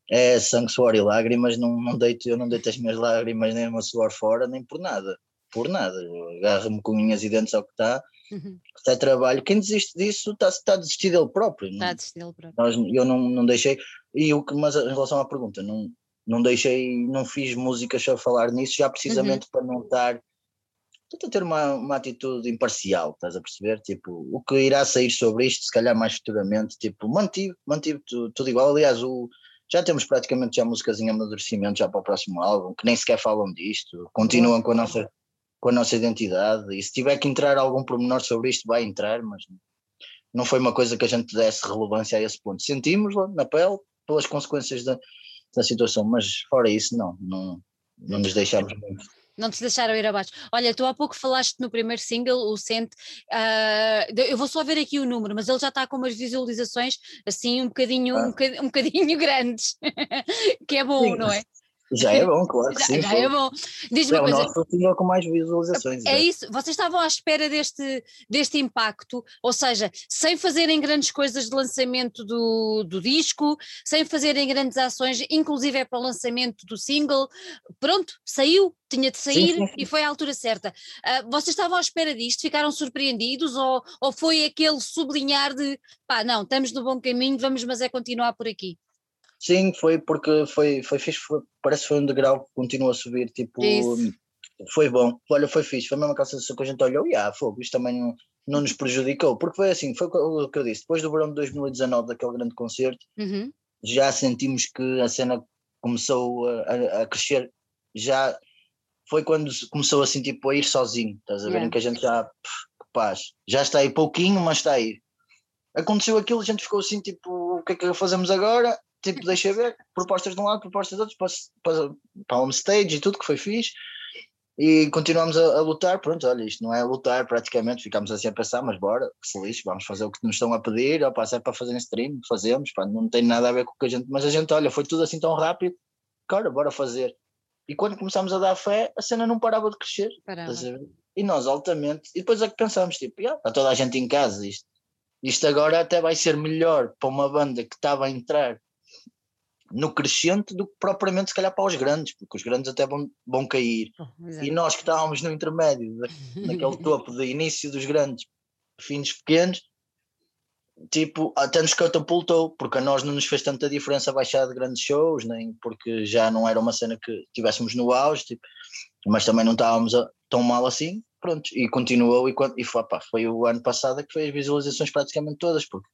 [SPEAKER 2] É sangue, suor e lágrimas, não, não deito, eu não deito as minhas lágrimas nem o meu suor fora, nem por nada, por nada, agarro-me com unhas e dentes ao que está, Uhum. Está trabalho. Quem desiste disso está, está a desistir dele próprio.
[SPEAKER 1] Está a desistir dele próprio.
[SPEAKER 2] Nós, eu não, não deixei. E o que, mas em relação à pergunta, não, não deixei, não fiz músicas a falar nisso, já precisamente uhum. para não estar. Tenta ter uma, uma atitude imparcial, estás a perceber? Tipo, o que irá sair sobre isto, se calhar mais futuramente, tipo, mantive, mantive tudo, tudo igual. Aliás, o, já temos praticamente já músicas em amadurecimento já para o próximo álbum, que nem sequer falam disto, continuam uhum. com a nossa com a nossa identidade. E se tiver que entrar algum pormenor sobre isto, vai entrar, mas não foi uma coisa que a gente desse relevância a esse ponto. Sentimos na pele pelas consequências da, da situação, mas fora isso, não, não, não nos deixamos muito.
[SPEAKER 1] Não te deixaram ir abaixo. Olha, tu há pouco falaste no primeiro single, o Sente. Uh, eu vou só ver aqui o número, mas ele já está com umas visualizações assim um bocadinho, ah. um, bocadinho um (laughs) bocadinho grandes, que é bom, Sim. não é?
[SPEAKER 2] Já é bom, claro que
[SPEAKER 1] já,
[SPEAKER 2] sim.
[SPEAKER 1] Já é bom. Diz-me
[SPEAKER 2] é
[SPEAKER 1] uma coisa.
[SPEAKER 2] o nosso com mais visualizações.
[SPEAKER 1] É, é isso, vocês estavam à espera deste, deste impacto, ou seja, sem fazerem grandes coisas de lançamento do, do disco, sem fazerem grandes ações, inclusive é para o lançamento do single, pronto, saiu, tinha de sair sim, sim. e foi à altura certa. Uh, vocês estavam à espera disto, ficaram surpreendidos ou, ou foi aquele sublinhar de pá, não, estamos no bom caminho, vamos, mas é continuar por aqui?
[SPEAKER 2] Sim, foi porque foi, foi fixe, foi, parece que foi um degrau que continua a subir, tipo, Isso. foi bom, olha, foi fixe, foi a mesma sensação que a gente olhou, e ah, fogo, isto também não, não nos prejudicou, porque foi assim, foi o que eu disse, depois do verão de 2019, daquele grande concerto,
[SPEAKER 1] uhum.
[SPEAKER 2] já sentimos que a cena começou a, a, crescer, já foi quando começou assim, tipo, a ir sozinho, estás a ver, yeah. em que a gente já, pff, paz, já está aí pouquinho, mas está aí. Aconteceu aquilo, a gente ficou assim, tipo, o que é que fazemos agora? Tipo, deixa ver, propostas de um lado, propostas de outro, para, para, para home stage e tudo que foi fixe. E continuamos a, a, lutar, pronto, olha, isto não é lutar praticamente, ficamos assim a pensar, mas bora, que se lixe, vamos fazer o que nos estão a pedir, opa, se é para fazer em stream, fazemos, pá, não tem nada a ver com o que a gente, mas a gente, olha, foi tudo assim tão rápido, cara, bora fazer. E quando começámos a dar fé, a cena não parava de crescer.
[SPEAKER 1] Parava.
[SPEAKER 2] E nós altamente, e depois é que pensámos, tipo, yeah, está toda a gente em casa, isto, isto agora até vai ser melhor para uma banda que estava a entrar no crescente do que propriamente se calhar para os grandes, porque os grandes até vão, vão cair. Oh, e nós que estávamos no intermédio, (laughs) naquele topo de início dos grandes, fins pequenos, tipo, até nos catapultou, porque a nós não nos fez tanta diferença baixar de grandes shows, nem porque já não era uma cena que tivéssemos no auge, tipo, mas também não estávamos a, tão mal assim, pronto, e continuou, e, e foi, pá, foi o ano passado que fez visualizações praticamente todas, porque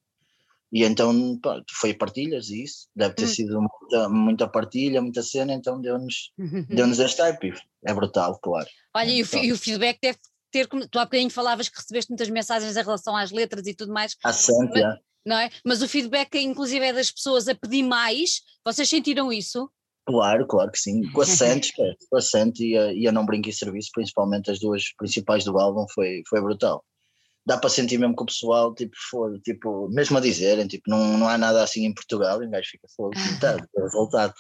[SPEAKER 2] e então pá, foi partilhas e isso, deve ter hum. sido muita, muita partilha, muita cena, então deu-nos (laughs) deu este type, é brutal, claro.
[SPEAKER 1] Olha, e o, e o, feedback deve ter, tu há bocadinho falavas que recebeste muitas mensagens em relação às letras e tudo mais.
[SPEAKER 2] À Santa.
[SPEAKER 1] Não é? Mas o feedback, inclusive, é das pessoas a pedir mais, vocês sentiram isso?
[SPEAKER 2] Claro, claro que sim. Com a (laughs) Santos, com a Santos e a, e a Não Brinque e Serviço, principalmente as duas principais do álbum, foi, foi brutal dá para sentir mesmo que o pessoal, tipo, for, tipo, mesmo a dizerem, tipo, não, não há nada assim em Portugal e o gajo fica fogo, pintado, revoltado.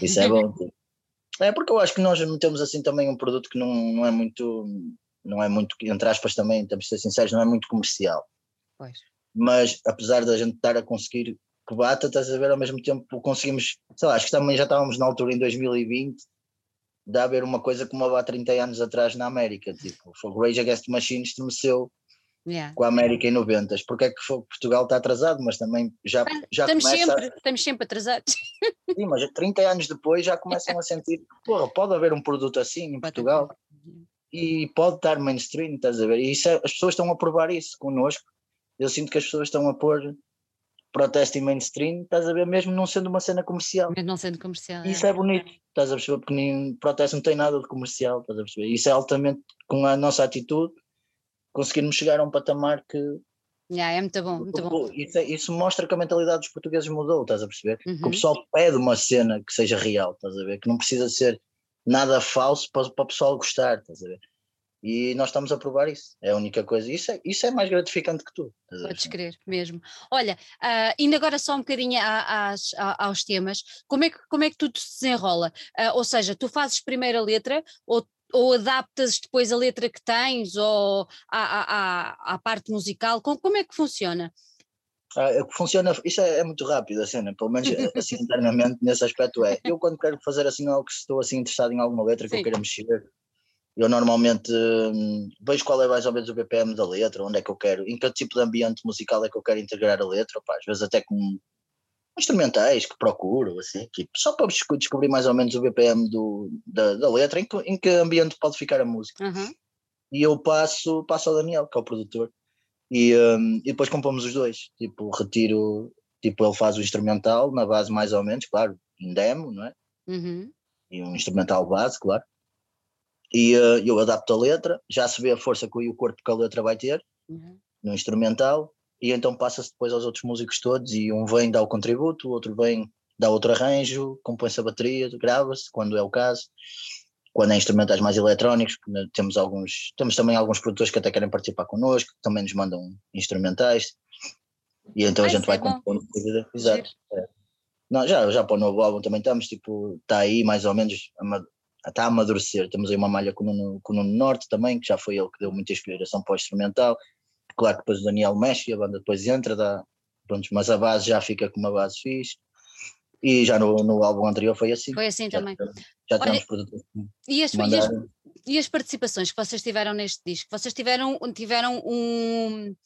[SPEAKER 2] Isso é bom. Tipo. É porque eu acho que nós temos assim também um produto que não, não é muito, não é muito, entre aspas também, temos de ser sinceros, não é muito comercial.
[SPEAKER 1] Pois.
[SPEAKER 2] Mas apesar da gente estar a conseguir que bata, estás a ver, ao mesmo tempo conseguimos, sei lá, acho que também já estávamos na altura em 2020 de haver uma coisa como há 30 anos atrás na América, tipo, o Rage Against the Machine estremeceu
[SPEAKER 1] yeah.
[SPEAKER 2] com a América em 90. Porque é que Portugal está atrasado, mas também já, já
[SPEAKER 1] estamos
[SPEAKER 2] começa...
[SPEAKER 1] Sempre, a... Estamos sempre atrasados.
[SPEAKER 2] Sim, mas 30 anos depois já começam a sentir, porra, pode haver um produto assim em Portugal e pode estar mainstream, estás a ver? E isso é, as pessoas estão a provar isso connosco. Eu sinto que as pessoas estão a pôr protesto em mainstream, estás a ver, mesmo não sendo uma cena comercial.
[SPEAKER 1] Mesmo não sendo comercial.
[SPEAKER 2] Isso é, é bonito, estás a perceber, porque nem, protesto não tem nada de comercial, estás a perceber. Isso é altamente com a nossa atitude conseguirmos chegar a um patamar que.
[SPEAKER 1] Yeah, é muito bom, muito bom.
[SPEAKER 2] Isso, é, isso, mostra que a mentalidade dos portugueses mudou, estás a perceber?
[SPEAKER 1] Uhum.
[SPEAKER 2] Que o pessoal pede uma cena que seja real, estás a ver? Que não precisa ser nada falso para, para o pessoal gostar, estás a ver? E nós estamos a provar isso, é a única coisa. Isso é, isso é mais gratificante que tudo.
[SPEAKER 1] Podes crer, mesmo. Olha, uh, indo agora só um bocadinho a, a, a, aos temas, como é, que, como é que tudo se desenrola? Uh, ou seja, tu fazes primeiro a letra ou ou adaptas depois a letra que tens ou à, à, à parte musical? Como, como é que funciona?
[SPEAKER 2] Ah, é funciona, isso é, é, muito rápido a cena, pelo menos eh, assim (laughs) internamente nesse aspecto é. Eu quando quero fazer assim algo que estou assim interessado em alguma letra que Sim. eu queira mexer, eu normalmente hum, vejo qual é mais ou menos o BPM da letra, onde é que eu quero, em que tipo de ambiente musical é que eu quero integrar a letra, às vezes até com instrumentais que procuro, assim, tipo, só para descobrir mais ou menos o BPM do, da, da letra, em que, em que ambiente pode ficar a música.
[SPEAKER 1] Uhum.
[SPEAKER 2] E eu passo, passo ao Daniel, que é o produtor, e, um, e depois compomos os dois. Tipo, retiro, tipo, ele faz o instrumental na base mais ou menos, claro, em demo, não é?
[SPEAKER 1] Uhum.
[SPEAKER 2] E um instrumental base, claro. E uh, eu adapto a letra, já se vê a força que o corpo que a letra vai ter
[SPEAKER 1] uhum.
[SPEAKER 2] no instrumental, e então passa-se depois aos outros músicos todos e um vem dá o contributo, o outro vem dá outro arranjo, compõe-se a bateria, grava-se quando é o caso quando é instrumentais mais eletrónicos, temos alguns, temos também alguns produtores que até querem participar connosco, que também nos mandam instrumentais, e então Ai, a gente vai é compondo. Exato. É. Não, já, já para o novo álbum também estamos, tipo, está aí mais ou menos, está a amadurecer. Temos aí uma malha com o, Nuno, com o Nuno Norte também, que já foi ele que deu muita inspiração para o instrumental. Claro que depois o Daniel mexe e a banda depois entra, dá, pronto, mas a base já fica com uma base fixe. E já no, no álbum anterior foi assim.
[SPEAKER 1] Foi assim
[SPEAKER 2] já,
[SPEAKER 1] também.
[SPEAKER 2] Já temos produtores.
[SPEAKER 1] E as, e, as, e as participações que vocês tiveram neste disco? Vocês tiveram, tiveram um,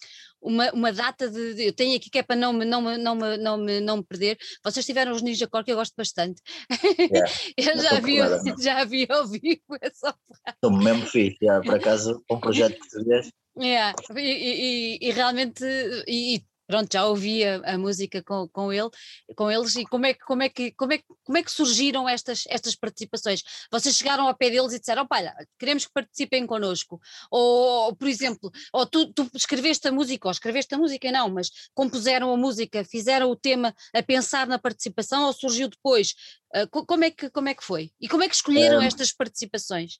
[SPEAKER 1] uma, uma data de, Eu tenho aqui que é para não me, não, me, não, me, não, me, não me perder. Vocês tiveram os Ninja Core que eu gosto bastante. (laughs) Yeah, eu já vi, já vi ao vivo. É só
[SPEAKER 2] Estou mesmo fixe, yeah, por acaso, um projeto (laughs) português.
[SPEAKER 1] Yeah, e, e, e, realmente e, pronto, já ouvi a, a, música com, com, ele, com eles e como é, que, como, é que, como, é, como é que surgiram estas, estas participações? Vocês chegaram ao pé deles e disseram, olha, queremos que participem connosco, ou, por exemplo, ou tu, tu escreveste a música, ou escreveste a música não, mas compuseram a música, fizeram o tema a pensar na participação ou surgiu depois? Uh, como, é que, como é que foi? E como é que escolheram estas participações?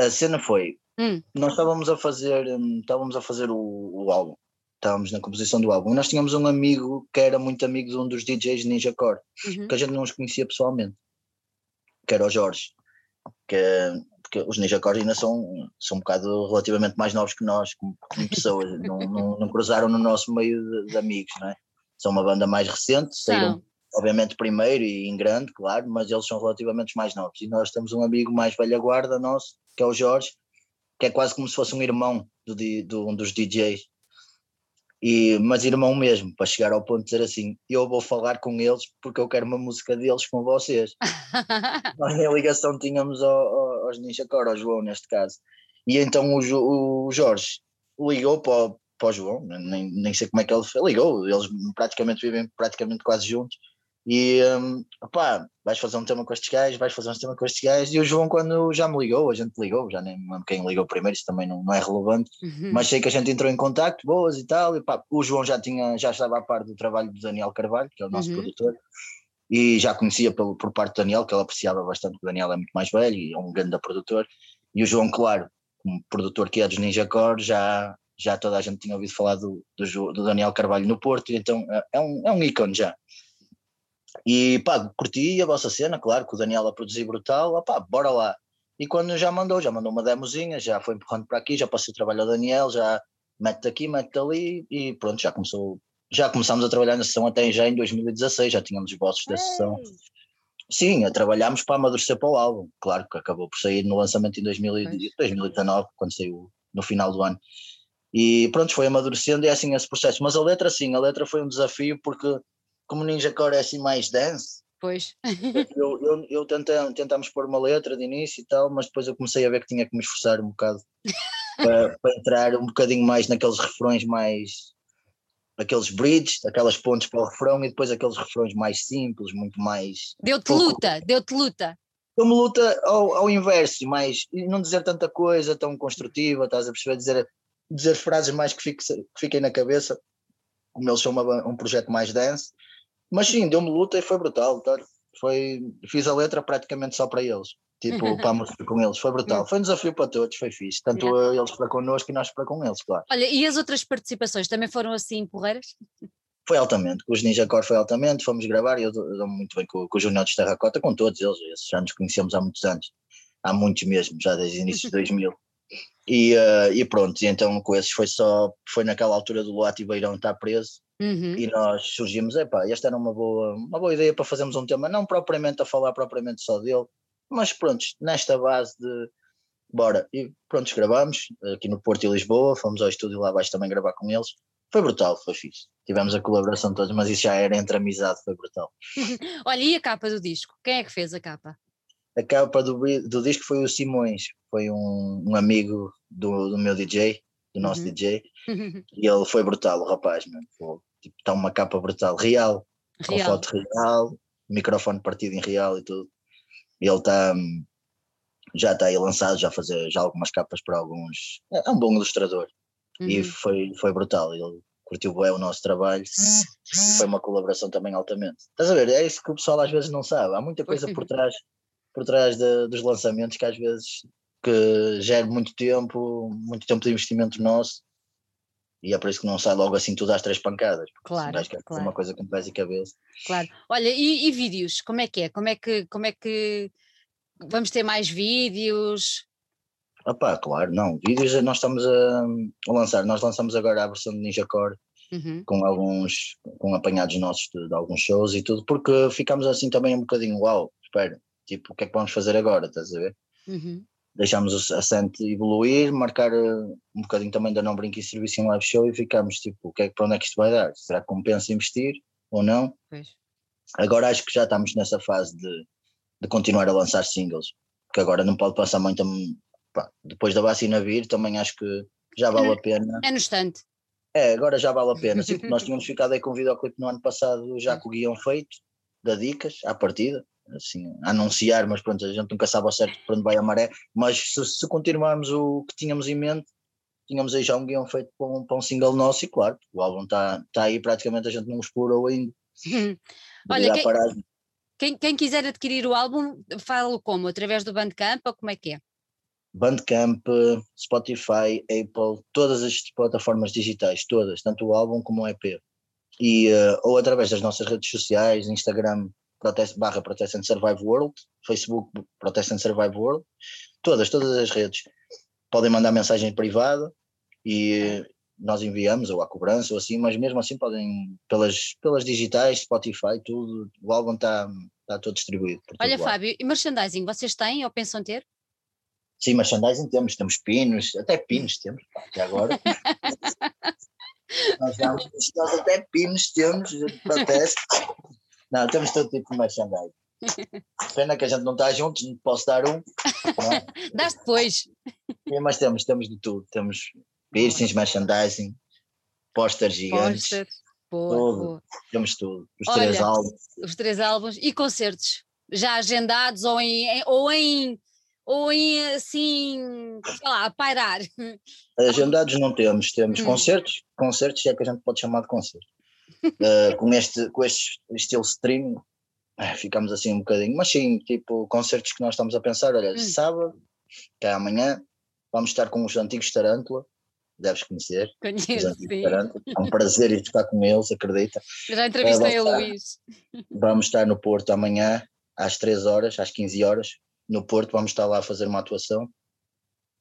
[SPEAKER 2] A cena foi, hum. nós estávamos a fazer, hum, estávamos a fazer o, o álbum, estávamos na composição do álbum. E nós tínhamos um amigo que era muito amigo de um dos DJs Ninja Core, uhum. que a gente não os conhecia pessoalmente, que era o Jorge. Que, porque os Ninja Core ainda são, são um bocado relativamente mais novos que nós, como, como pessoas, não, não, não, cruzaram no nosso meio de, de, amigos, não é? São uma banda mais recente, saíram obviamente primeiro e em grande, claro, mas eles são relativamente mais novos. E nós temos um amigo mais velha guarda nosso, que é o Jorge, que é quase como se fosse um irmão do, do um dos DJs e, mas irmão mesmo, para chegar ao ponto de dizer assim, eu vou falar com eles porque eu quero uma música deles com vocês. (laughs) Nós nem ligação tínhamos ao, ao, aos Ninja Core, ao João neste caso. E então o, o Jorge ligou para o, para o João, nem, nem sei como é que ele ligou, eles praticamente vivem praticamente quase juntos. E um, opá, vais fazer um tema com estes gajos, vais fazer um tema com estes gajos. E o João, quando já me ligou, a gente ligou, já nem lembro quem ligou primeiro, isso também não, não é relevante, uhum. mas sei que a gente entrou em contato, boas e tal. E, pá, o João já, tinha, já estava a par do trabalho do Daniel Carvalho, que é o nosso uhum. produtor, e já conhecia pelo, por parte do Daniel, que ele apreciava bastante, o Daniel é muito mais velho e é um grande produtor. E o João, claro, como produtor que é dos Ninja Core, já, já toda a gente tinha ouvido falar do, do, do Daniel Carvalho no Porto, então é, é um, é um ícone já. E pá, curti a vossa cena, claro, que o Daniel a produzir brutal, pá, bora lá. E quando já mandou, já mandou uma demozinha, já foi empurrando para aqui, já passei o trabalho ao Daniel, já mete aqui, mete ali e pronto, já começou. Já começámos a trabalhar na sessão até já em 2016, já tínhamos os bosses da sessão. Sim, a trabalhámos para amadurecer para o álbum, claro que acabou por sair no lançamento em 2019, quando saiu no final do ano. E pronto, foi amadurecendo e é assim esse processo. Mas a letra, sim, a letra foi um desafio porque como Ninja Core é assim mais dance,
[SPEAKER 1] Pois. (laughs)
[SPEAKER 2] eu, eu, eu tentámos pôr uma letra de início e tal, mas depois eu comecei a ver que tinha que me esforçar um bocado (laughs) para, para, entrar um bocadinho mais naqueles refrões mais. aqueles bridges, aquelas pontes para o refrão e depois aqueles refrões mais simples, muito mais.
[SPEAKER 1] Deu-te luta, deu-te luta.
[SPEAKER 2] Deu-me luta ao, ao inverso, mais. não dizer tanta coisa tão construtiva, estás a perceber? Dizer, dizer frases mais que, fique, que fiquem na cabeça, como eles são uma, um projeto mais dance mas sim, deu-me luta e foi brutal. Tá? Foi, fiz a letra praticamente só para eles. Tipo, (laughs) para a música com eles, foi brutal. Foi um desafio para todos, foi fixe. Tanto yeah. eles para connosco e nós para com eles, claro.
[SPEAKER 1] Olha, e as outras participações também foram assim porreiras?
[SPEAKER 2] Foi altamente, os Ninja Core foi altamente, fomos gravar e eu dou-me muito bem com, com o Júnior de Terracota, com todos eles, já nos conhecemos há muitos anos, há muitos mesmo, já desde o início de 2000. E, uh, e pronto, e então com esses foi só, foi naquela altura do Loato e Beirão estar preso, Uhum. E nós surgimos, epá, esta era uma boa, uma boa ideia para fazermos um tema, não propriamente a falar propriamente só dele, mas pronto, nesta base de bora. E pronto, gravamos aqui no Porto e Lisboa, fomos ao estúdio lá abaixo também gravar com eles. Foi brutal, foi fixe. Tivemos a colaboração todos, mas isso já era entre amizade, foi brutal. (laughs)
[SPEAKER 1] Olha, e a capa do disco? Quem é que fez a capa?
[SPEAKER 2] A capa do, do disco foi o Simões, foi um, um amigo do, do meu DJ, do nosso uhum. DJ, e ele foi brutal, o rapaz. Tipo, está uma capa brutal, real, real. com foto real, microfone partido em real e tudo. E ele está já está aí lançado, já fazer já algumas capas para alguns. É, é um bom ilustrador. Uhum. E foi, foi brutal. Ele curtiu bem o nosso trabalho e foi uma colaboração também altamente. Estás a ver? É isso que o pessoal às vezes não sabe. Há muita coisa por (laughs) trás por trás de, dos lançamentos que às vezes que gera muito tempo, muito tempo de investimento nosso e é por isso que não sai logo assim tudo às três pancadas.
[SPEAKER 1] Claro,
[SPEAKER 2] acho que é
[SPEAKER 1] claro.
[SPEAKER 2] uma coisa com pés e cabeça.
[SPEAKER 1] Claro. Olha, e, e, vídeos, como é que é? Como é que, como é que vamos ter mais vídeos?
[SPEAKER 2] Opá, claro, não, vídeos nós estamos a, a lançar, nós lançamos agora a versão de Ninja Core uhum. com alguns, com apanhados nossos de, de, alguns shows e tudo, porque ficamos assim também um bocadinho, uau, espera, tipo, o que é que vamos fazer agora, estás a ver? Uhum deixámos a Sante evoluir, marcar eh, um bocadinho também da não brinque e serviço em live show e ficámos tipo, o que é, para onde é que isto vai dar? Será que compensa investir ou não? Pois. Agora acho que já estamos nessa fase de, de continuar a lançar singles, que agora não pode passar muito, pá, depois da vacina vir também acho que já vale a pena.
[SPEAKER 1] É no instante.
[SPEAKER 2] É, agora já vale a pena. Sim, (laughs) nós tínhamos ficado aí com o videoclipe no ano passado já com o guião feito, da Dicas, à partida, assim, anunciar, mas pronto, a gente nunca sabe ao certo para onde vai a maré, mas se, se continuarmos o que tínhamos em mente, tínhamos aí já um guião feito para um, para um single nosso e claro, o álbum está tá aí praticamente, a gente não explorou ainda.
[SPEAKER 1] Olha, quem, quem, quem, quiser adquirir o álbum, fala como? Através do Bandcamp ou como é que é?
[SPEAKER 2] Bandcamp, Spotify, Apple, todas as plataformas digitais, todas, tanto o álbum como o EP. E, uh, ou através das nossas redes sociais, Instagram, Protest, barra Protest and Survive World, Facebook Protest and Survive World, todas, todas as redes podem mandar mensagem privada e nós enviamos ou à cobrança ou assim, mas mesmo assim podem pelas, pelas digitais, Spotify, tudo, o álbum está tá todo distribuído.
[SPEAKER 1] Olha Fábio, e merchandising vocês têm ou pensam ter?
[SPEAKER 2] Sim, merchandising temos, temos pinos, até pinos temos, até agora. (laughs) nós, nós até pinos temos, protesto. Não, temos todo tipo de merchandising. (laughs) Pena que a gente não está juntos, não posso dar um.
[SPEAKER 1] É? (laughs) Dás depois.
[SPEAKER 2] Mas temos, temos de tudo. Temos piercings, merchandising, posters gigantes. Posters. Boa, tudo. Boa. Temos tudo. Os Olha, três álbuns.
[SPEAKER 1] Os três álbuns e concertos já agendados ou em, ou em ou em assim, sei lá, a pairar?
[SPEAKER 2] Agendados não temos, temos hum. concertos, concertos é que a gente pode chamar de concerto uh, com, este, com este estilo streaming, uh, ficamos assim um bocadinho, mas sim, tipo, concertos que nós estamos a pensar, olha, hum. sábado, que é amanhã, vamos estar com os antigos Tarântula, deves conhecer.
[SPEAKER 1] Conheço, sim.
[SPEAKER 2] É um prazer ir tocar com eles, acredita.
[SPEAKER 1] Eu já entrevistei uh, o Luís.
[SPEAKER 2] Vamos estar no Porto amanhã, às 3 horas, às 15 horas, no Porto, vamos estar lá a fazer uma atuação.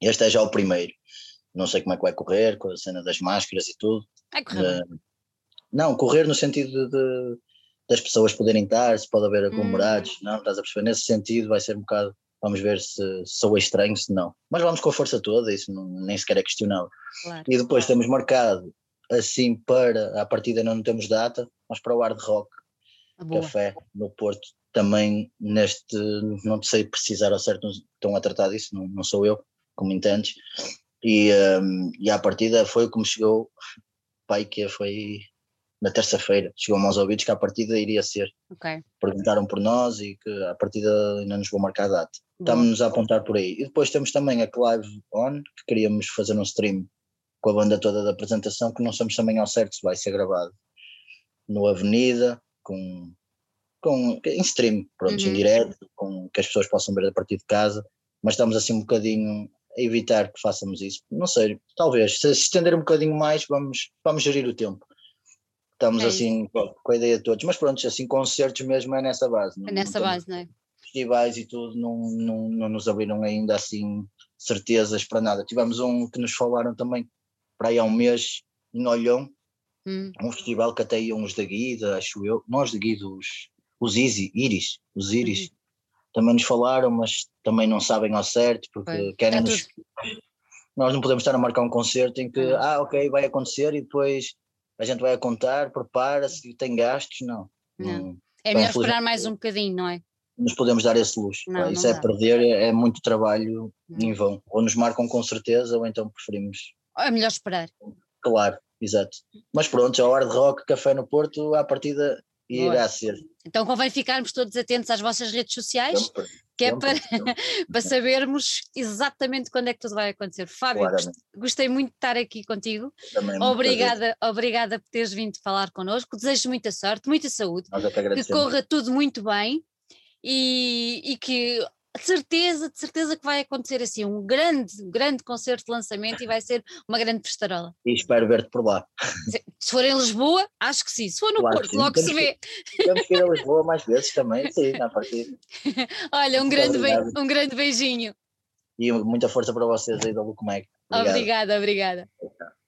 [SPEAKER 2] Este é já o primeiro. Não sei como é que vai correr, com a cena das máscaras e tudo.
[SPEAKER 1] Vai correr. Uh,
[SPEAKER 2] não, correr no sentido de, de das pessoas poderem estar, se pode haver aglomerados, hum. não, estás a perceber? Nesse sentido vai ser um bocado, vamos ver se, sou estranho, se não. Mas vamos com a força toda, isso não, nem sequer é questionável. Claro. E depois temos marcado, assim, para, a partida não temos data, mas para o Hard Rock ah, Café no Porto, também neste, não sei precisar ao certo, estão a tratar disso, não, não sou eu, como entendes. E, um, e a partida foi como chegou, pai, que foi na terça-feira. Chegou-me aos ouvidos que a partida iria ser.
[SPEAKER 1] Okay.
[SPEAKER 2] Perguntaram por nós e que a partida ainda nos vou marcar a data. Estamos a apontar por aí. E depois temos também a Clive On, que queríamos fazer um stream com a banda toda da apresentação, que não somos também ao certo se vai ser gravado no Avenida, com, com, em stream, pronto, uhum. em direto, com, que as pessoas possam ver a partir de casa, mas estamos assim um bocadinho a evitar que façamos isso. Não sei, talvez, se estender um bocadinho mais, vamos, vamos gerir o tempo. Estamos é assim com, com a ideia de todos, mas pronto, assim, concertos mesmo é nessa base.
[SPEAKER 1] Não, é nessa não base, não é?
[SPEAKER 2] Festivais e tudo não, não, não nos abriram ainda assim certezas para nada. Tivemos um que nos falaram também para aí há um mês em Olhão, hum. um festival que até iam os da Guida, acho eu, nós da Guida, os, os Easy, Iris, os Iris, uhum. também nos falaram, mas também não sabem ao certo, porque Foi. querem é nos. Nós não podemos estar a marcar um concerto em que, ah, ok, vai acontecer e depois a gente vai a contar, prepara-se, tem gastos, não.
[SPEAKER 1] não. não. É melhor esperar mais um bocadinho, não é?
[SPEAKER 2] Nos podemos dar esse luxo. Não, Isso não é dá. perder, é, é muito trabalho em vão. Ou nos marcam com certeza, ou então preferimos.
[SPEAKER 1] É melhor esperar.
[SPEAKER 2] Claro, exato. Mas pronto, a hora de rock, café no Porto, à partida irá ser.
[SPEAKER 1] Então convém ficarmos todos atentos às vossas redes sociais. Sempre que é para, (laughs) para sabermos exatamente quando é que tudo vai acontecer. Fábio, gostei muito de estar aqui contigo.
[SPEAKER 2] Também,
[SPEAKER 1] obrigada, obrigada por teres vindo falar connosco. Desejo muita sorte, muita saúde,
[SPEAKER 2] que,
[SPEAKER 1] que corra tudo muito bem e, e que de certeza, de certeza que vai acontecer assim um grande, grande concerto de lançamento e vai ser uma grande festarola.
[SPEAKER 2] E espero ver-te por lá.
[SPEAKER 1] Se, for em Lisboa, acho que sim. Se for no claro Porto, logo se vê.
[SPEAKER 2] Temos que ir a Lisboa mais vezes também, sim, na partida. (laughs)
[SPEAKER 1] Olha, um grande, um grande beijinho.
[SPEAKER 2] E muita força para vocês aí da Lucomeg.
[SPEAKER 1] Obrigada, obrigada. obrigada.